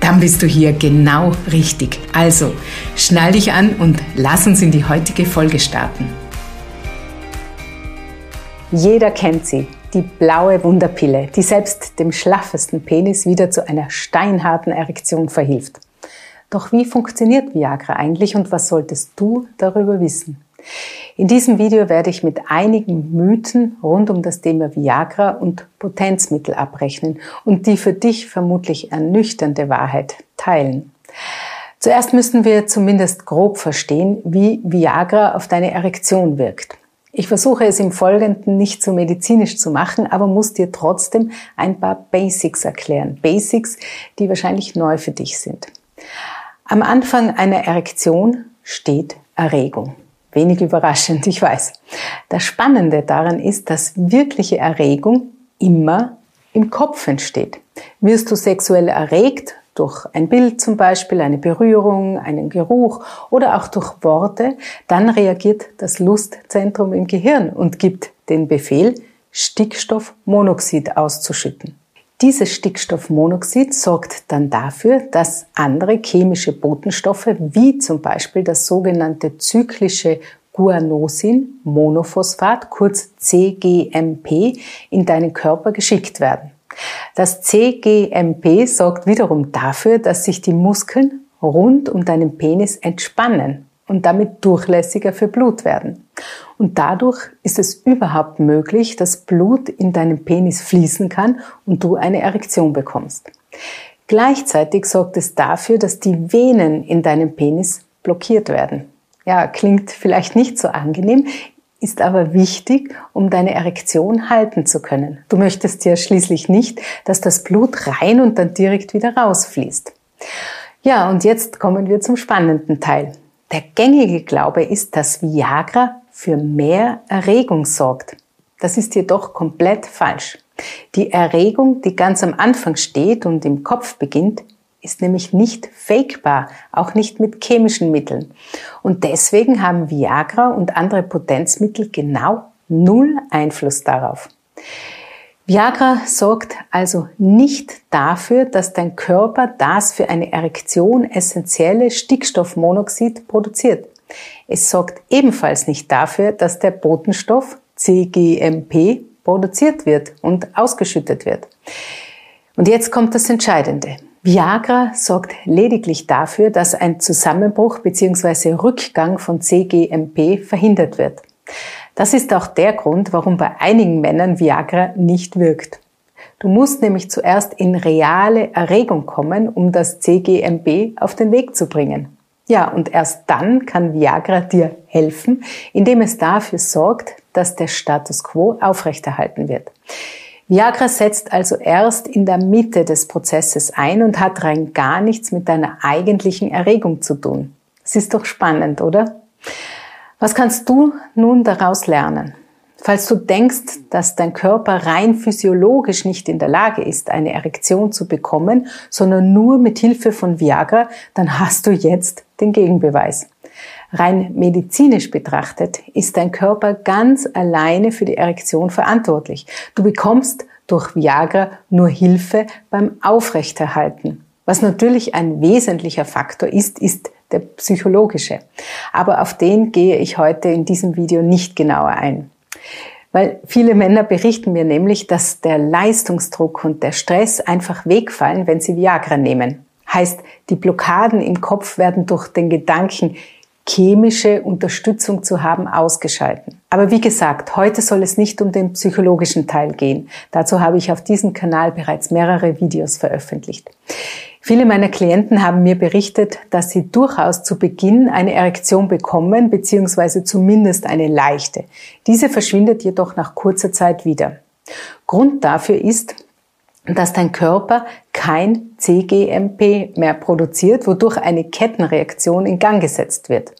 Dann bist du hier genau richtig. Also, schnall dich an und lass uns in die heutige Folge starten. Jeder kennt sie, die blaue Wunderpille, die selbst dem schlaffesten Penis wieder zu einer steinharten Erektion verhilft. Doch wie funktioniert Viagra eigentlich und was solltest du darüber wissen? In diesem Video werde ich mit einigen Mythen rund um das Thema Viagra und Potenzmittel abrechnen und die für dich vermutlich ernüchternde Wahrheit teilen. Zuerst müssen wir zumindest grob verstehen, wie Viagra auf deine Erektion wirkt. Ich versuche es im Folgenden nicht so medizinisch zu machen, aber muss dir trotzdem ein paar Basics erklären. Basics, die wahrscheinlich neu für dich sind. Am Anfang einer Erektion steht Erregung. Wenig überraschend, ich weiß. Das Spannende daran ist, dass wirkliche Erregung immer im Kopf entsteht. Wirst du sexuell erregt, durch ein Bild zum Beispiel, eine Berührung, einen Geruch oder auch durch Worte, dann reagiert das Lustzentrum im Gehirn und gibt den Befehl, Stickstoffmonoxid auszuschütten. Dieses Stickstoffmonoxid sorgt dann dafür, dass andere chemische Botenstoffe, wie zum Beispiel das sogenannte zyklische Guanosin Monophosphat, kurz CGMP, in deinen Körper geschickt werden. Das CGMP sorgt wiederum dafür, dass sich die Muskeln rund um deinen Penis entspannen und damit durchlässiger für Blut werden. Und dadurch ist es überhaupt möglich, dass Blut in deinen Penis fließen kann und du eine Erektion bekommst. Gleichzeitig sorgt es dafür, dass die Venen in deinem Penis blockiert werden. Ja, klingt vielleicht nicht so angenehm, ist aber wichtig, um deine Erektion halten zu können. Du möchtest ja schließlich nicht, dass das Blut rein und dann direkt wieder rausfließt. Ja, und jetzt kommen wir zum spannenden Teil. Der gängige Glaube ist, dass Viagra für mehr Erregung sorgt. Das ist jedoch komplett falsch. Die Erregung, die ganz am Anfang steht und im Kopf beginnt, ist nämlich nicht fakebar, auch nicht mit chemischen Mitteln. Und deswegen haben Viagra und andere Potenzmittel genau null Einfluss darauf. Viagra sorgt also nicht dafür, dass dein Körper das für eine Erektion essentielle Stickstoffmonoxid produziert. Es sorgt ebenfalls nicht dafür, dass der Botenstoff CGMP produziert wird und ausgeschüttet wird. Und jetzt kommt das Entscheidende. Viagra sorgt lediglich dafür, dass ein Zusammenbruch bzw. Rückgang von CGMP verhindert wird. Das ist auch der Grund, warum bei einigen Männern Viagra nicht wirkt. Du musst nämlich zuerst in reale Erregung kommen, um das CGMB auf den Weg zu bringen. Ja, und erst dann kann Viagra dir helfen, indem es dafür sorgt, dass der Status quo aufrechterhalten wird. Viagra setzt also erst in der Mitte des Prozesses ein und hat rein gar nichts mit deiner eigentlichen Erregung zu tun. Es ist doch spannend, oder? Was kannst du nun daraus lernen? Falls du denkst, dass dein Körper rein physiologisch nicht in der Lage ist, eine Erektion zu bekommen, sondern nur mit Hilfe von Viagra, dann hast du jetzt den Gegenbeweis. Rein medizinisch betrachtet ist dein Körper ganz alleine für die Erektion verantwortlich. Du bekommst durch Viagra nur Hilfe beim Aufrechterhalten. Was natürlich ein wesentlicher Faktor ist, ist der psychologische. Aber auf den gehe ich heute in diesem Video nicht genauer ein. Weil viele Männer berichten mir nämlich, dass der Leistungsdruck und der Stress einfach wegfallen, wenn sie Viagra nehmen. Heißt, die Blockaden im Kopf werden durch den Gedanken, chemische Unterstützung zu haben, ausgeschalten. Aber wie gesagt, heute soll es nicht um den psychologischen Teil gehen. Dazu habe ich auf diesem Kanal bereits mehrere Videos veröffentlicht. Viele meiner Klienten haben mir berichtet, dass sie durchaus zu Beginn eine Erektion bekommen, beziehungsweise zumindest eine leichte. Diese verschwindet jedoch nach kurzer Zeit wieder. Grund dafür ist, dass dein Körper kein CGMP mehr produziert, wodurch eine Kettenreaktion in Gang gesetzt wird.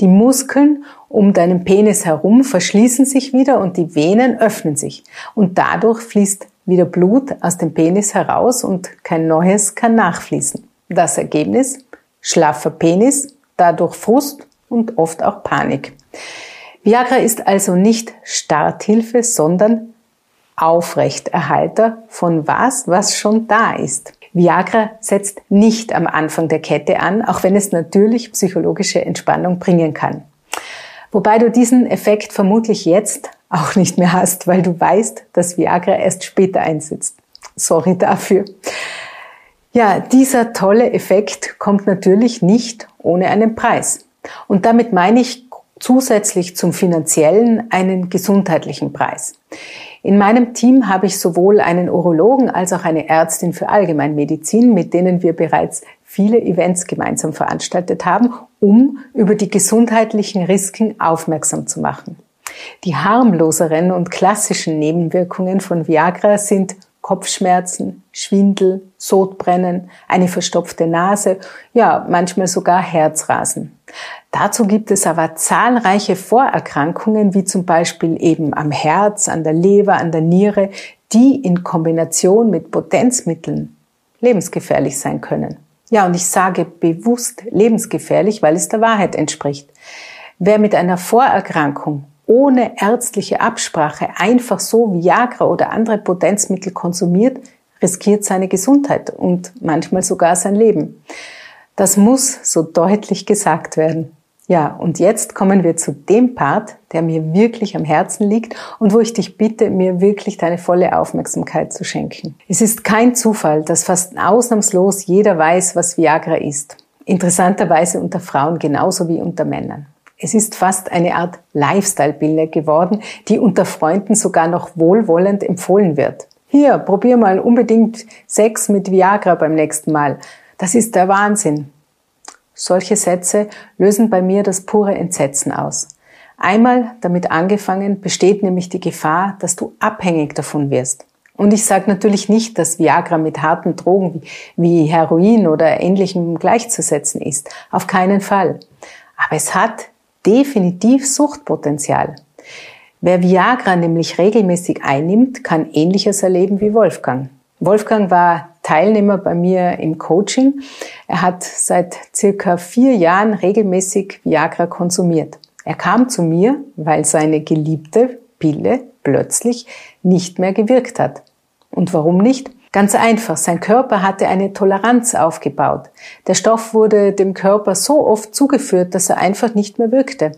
Die Muskeln um deinen Penis herum verschließen sich wieder und die Venen öffnen sich. Und dadurch fließt wieder Blut aus dem Penis heraus und kein neues kann nachfließen. Das Ergebnis? Schlaffer Penis, dadurch Frust und oft auch Panik. Viagra ist also nicht Starthilfe, sondern Aufrechterhalter von was, was schon da ist. Viagra setzt nicht am Anfang der Kette an, auch wenn es natürlich psychologische Entspannung bringen kann. Wobei du diesen Effekt vermutlich jetzt auch nicht mehr hast, weil du weißt, dass Viagra erst später einsetzt. Sorry dafür. Ja, dieser tolle Effekt kommt natürlich nicht ohne einen Preis. Und damit meine ich zusätzlich zum finanziellen einen gesundheitlichen Preis. In meinem Team habe ich sowohl einen Urologen als auch eine Ärztin für Allgemeinmedizin, mit denen wir bereits viele Events gemeinsam veranstaltet haben, um über die gesundheitlichen Risiken aufmerksam zu machen. Die harmloseren und klassischen Nebenwirkungen von Viagra sind Kopfschmerzen, Schwindel, Sodbrennen, eine verstopfte Nase, ja, manchmal sogar Herzrasen. Dazu gibt es aber zahlreiche Vorerkrankungen, wie zum Beispiel eben am Herz, an der Leber, an der Niere, die in Kombination mit Potenzmitteln lebensgefährlich sein können. Ja, und ich sage bewusst lebensgefährlich, weil es der Wahrheit entspricht. Wer mit einer Vorerkrankung ohne ärztliche Absprache einfach so Viagra oder andere Potenzmittel konsumiert, riskiert seine Gesundheit und manchmal sogar sein Leben. Das muss so deutlich gesagt werden. Ja, und jetzt kommen wir zu dem Part, der mir wirklich am Herzen liegt und wo ich dich bitte, mir wirklich deine volle Aufmerksamkeit zu schenken. Es ist kein Zufall, dass fast ausnahmslos jeder weiß, was Viagra ist. Interessanterweise unter Frauen genauso wie unter Männern. Es ist fast eine Art Lifestyle-Bilder geworden, die unter Freunden sogar noch wohlwollend empfohlen wird. Hier, probier mal unbedingt Sex mit Viagra beim nächsten Mal. Das ist der Wahnsinn. Solche Sätze lösen bei mir das pure Entsetzen aus. Einmal damit angefangen besteht nämlich die Gefahr, dass du abhängig davon wirst. Und ich sage natürlich nicht, dass Viagra mit harten Drogen wie Heroin oder ähnlichem gleichzusetzen ist. Auf keinen Fall. Aber es hat definitiv Suchtpotenzial. Wer Viagra nämlich regelmäßig einnimmt, kann ähnliches erleben wie Wolfgang. Wolfgang war Teilnehmer bei mir im Coaching. Er hat seit circa vier Jahren regelmäßig Viagra konsumiert. Er kam zu mir, weil seine geliebte Pille plötzlich nicht mehr gewirkt hat. Und warum nicht? Ganz einfach, sein Körper hatte eine Toleranz aufgebaut. Der Stoff wurde dem Körper so oft zugeführt, dass er einfach nicht mehr wirkte.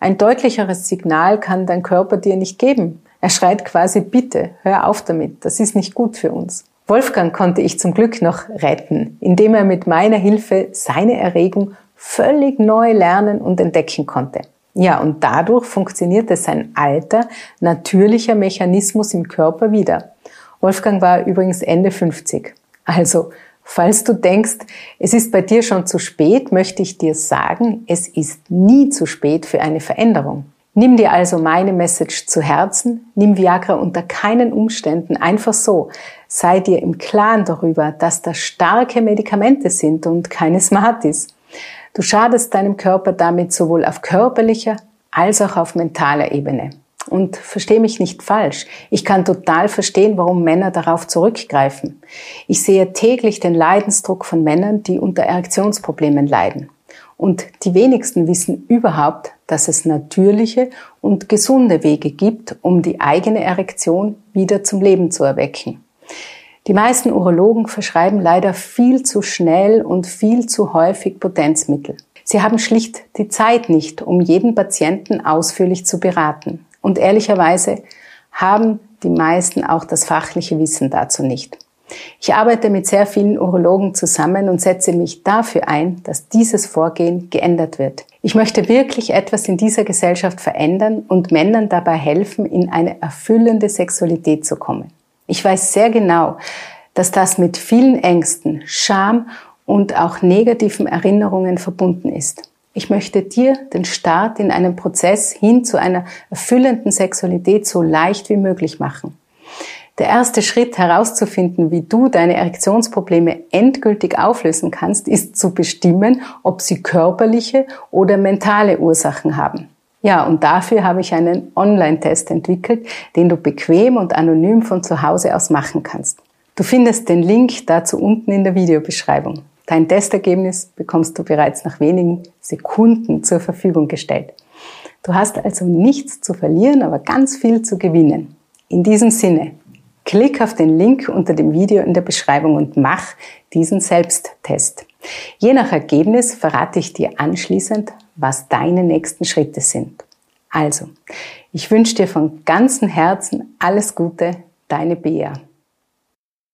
Ein deutlicheres Signal kann dein Körper dir nicht geben. Er schreit quasi, bitte, hör auf damit, das ist nicht gut für uns. Wolfgang konnte ich zum Glück noch retten, indem er mit meiner Hilfe seine Erregung völlig neu lernen und entdecken konnte. Ja, und dadurch funktionierte sein alter, natürlicher Mechanismus im Körper wieder. Wolfgang war übrigens Ende 50. Also, falls du denkst, es ist bei dir schon zu spät, möchte ich dir sagen, es ist nie zu spät für eine Veränderung. Nimm dir also meine Message zu Herzen, nimm Viagra unter keinen Umständen einfach so. Sei dir im Klaren darüber, dass das starke Medikamente sind und keine Smarties. Du schadest deinem Körper damit sowohl auf körperlicher als auch auf mentaler Ebene. Und verstehe mich nicht falsch. Ich kann total verstehen, warum Männer darauf zurückgreifen. Ich sehe täglich den Leidensdruck von Männern, die unter Erektionsproblemen leiden. Und die wenigsten wissen überhaupt, dass es natürliche und gesunde Wege gibt, um die eigene Erektion wieder zum Leben zu erwecken. Die meisten Urologen verschreiben leider viel zu schnell und viel zu häufig Potenzmittel. Sie haben schlicht die Zeit nicht, um jeden Patienten ausführlich zu beraten. Und ehrlicherweise haben die meisten auch das fachliche Wissen dazu nicht. Ich arbeite mit sehr vielen Urologen zusammen und setze mich dafür ein, dass dieses Vorgehen geändert wird. Ich möchte wirklich etwas in dieser Gesellschaft verändern und Männern dabei helfen, in eine erfüllende Sexualität zu kommen. Ich weiß sehr genau, dass das mit vielen Ängsten, Scham und auch negativen Erinnerungen verbunden ist. Ich möchte dir den Start in einem Prozess hin zu einer erfüllenden Sexualität so leicht wie möglich machen. Der erste Schritt herauszufinden, wie du deine Erektionsprobleme endgültig auflösen kannst, ist zu bestimmen, ob sie körperliche oder mentale Ursachen haben. Ja, und dafür habe ich einen Online-Test entwickelt, den du bequem und anonym von zu Hause aus machen kannst. Du findest den Link dazu unten in der Videobeschreibung. Dein Testergebnis bekommst du bereits nach wenigen Sekunden zur Verfügung gestellt. Du hast also nichts zu verlieren, aber ganz viel zu gewinnen. In diesem Sinne, klick auf den Link unter dem Video in der Beschreibung und mach diesen Selbsttest. Je nach Ergebnis verrate ich dir anschließend, was deine nächsten Schritte sind. Also, ich wünsche dir von ganzem Herzen alles Gute, deine Bea.